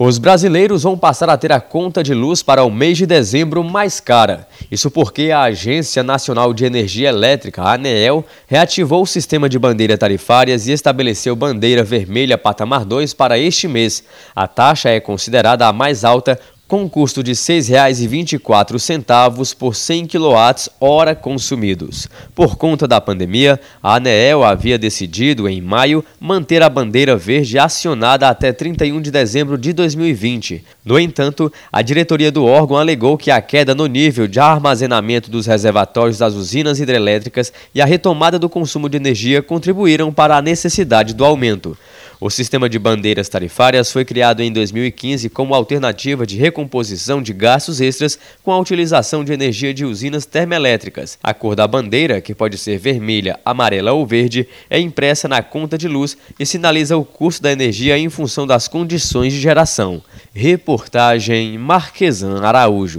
Os brasileiros vão passar a ter a conta de luz para o mês de dezembro mais cara. Isso porque a Agência Nacional de Energia Elétrica, ANEEL, reativou o sistema de bandeiras tarifárias e estabeleceu bandeira vermelha patamar 2 para este mês. A taxa é considerada a mais alta com um custo de R$ 6,24 por 100 kWh consumidos. Por conta da pandemia, a ANEEL havia decidido, em maio, manter a bandeira verde acionada até 31 de dezembro de 2020. No entanto, a diretoria do órgão alegou que a queda no nível de armazenamento dos reservatórios das usinas hidrelétricas e a retomada do consumo de energia contribuíram para a necessidade do aumento. O sistema de bandeiras tarifárias foi criado em 2015 como alternativa de recomposição de gastos extras com a utilização de energia de usinas termoelétricas. A cor da bandeira, que pode ser vermelha, amarela ou verde, é impressa na conta de luz e sinaliza o custo da energia em função das condições de geração. Reportagem Marquesan Araújo.